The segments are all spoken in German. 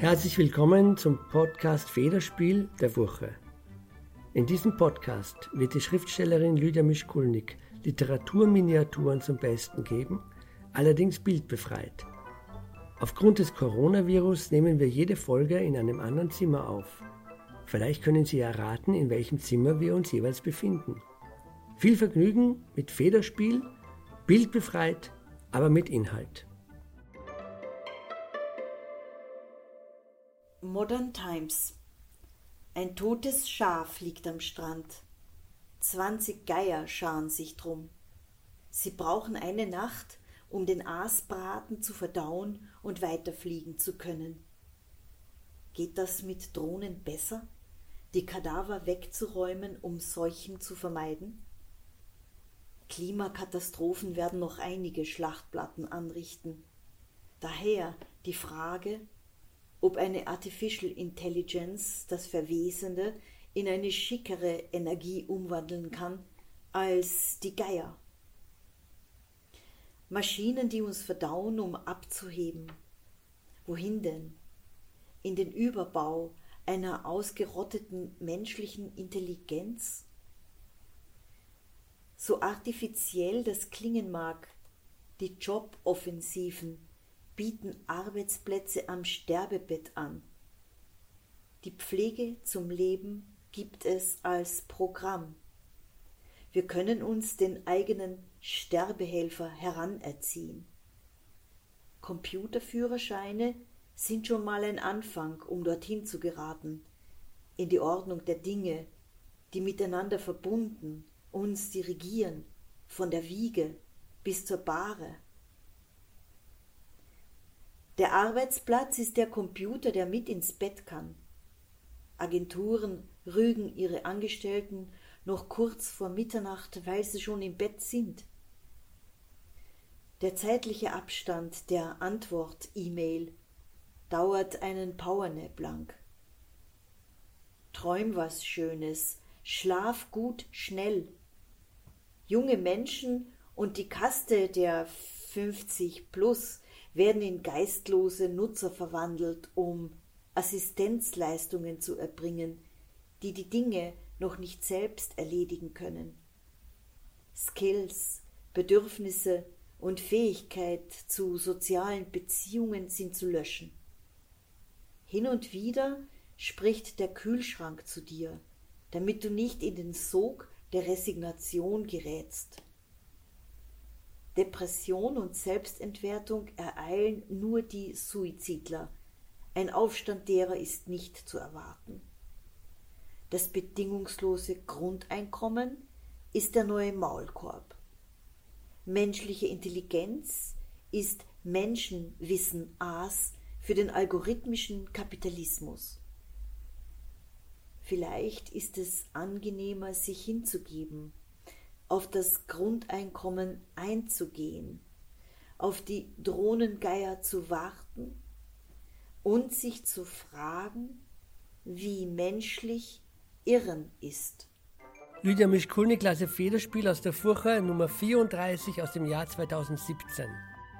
Herzlich willkommen zum Podcast Federspiel der Woche. In diesem Podcast wird die Schriftstellerin Lydia Mischkulnik Literaturminiaturen zum Besten geben, allerdings bildbefreit. Aufgrund des Coronavirus nehmen wir jede Folge in einem anderen Zimmer auf. Vielleicht können Sie erraten, in welchem Zimmer wir uns jeweils befinden. Viel Vergnügen mit Federspiel, bildbefreit, aber mit Inhalt. Modern Times Ein totes Schaf liegt am Strand. Zwanzig Geier scharen sich drum. Sie brauchen eine Nacht, um den Aasbraten zu verdauen und weiterfliegen zu können. Geht das mit Drohnen besser, die Kadaver wegzuräumen, um Seuchen zu vermeiden? Klimakatastrophen werden noch einige Schlachtplatten anrichten. Daher die Frage, ob eine Artificial Intelligence das Verwesende in eine schickere Energie umwandeln kann als die Geier. Maschinen, die uns verdauen, um abzuheben. Wohin denn? In den Überbau einer ausgerotteten menschlichen Intelligenz? So artifiziell das klingen mag, die Joboffensiven bieten Arbeitsplätze am Sterbebett an. Die Pflege zum Leben gibt es als Programm. Wir können uns den eigenen Sterbehelfer heranerziehen. Computerführerscheine sind schon mal ein Anfang, um dorthin zu geraten, in die Ordnung der Dinge, die miteinander verbunden uns dirigieren, von der Wiege bis zur Bahre. Der Arbeitsplatz ist der Computer, der mit ins Bett kann. Agenturen rügen ihre Angestellten noch kurz vor Mitternacht, weil sie schon im Bett sind. Der zeitliche Abstand der Antwort-E-Mail dauert einen Powernap lang. Träum was Schönes, schlaf gut schnell. Junge Menschen und die Kaste der 50 plus werden in geistlose Nutzer verwandelt, um Assistenzleistungen zu erbringen, die die Dinge noch nicht selbst erledigen können. Skills, Bedürfnisse und Fähigkeit zu sozialen Beziehungen sind zu löschen. Hin und wieder spricht der Kühlschrank zu dir, damit du nicht in den Sog der Resignation gerätst. Depression und Selbstentwertung ereilen nur die Suizidler. Ein Aufstand derer ist nicht zu erwarten. Das bedingungslose Grundeinkommen ist der neue Maulkorb. Menschliche Intelligenz ist Menschenwissen Aas für den algorithmischen Kapitalismus. Vielleicht ist es angenehmer, sich hinzugeben, auf das Grundeinkommen einzugehen, auf die Drohnengeier zu warten und sich zu fragen, wie menschlich Irren ist. Lydia Mischkulnik Klasse Federspiel aus der Furche Nummer 34 aus dem Jahr 2017.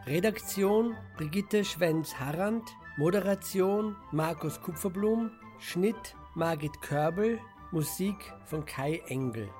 Redaktion Brigitte Schwenz-Harrand, Moderation Markus Kupferblum, Schnitt Margit Körbel, Musik von Kai Engel.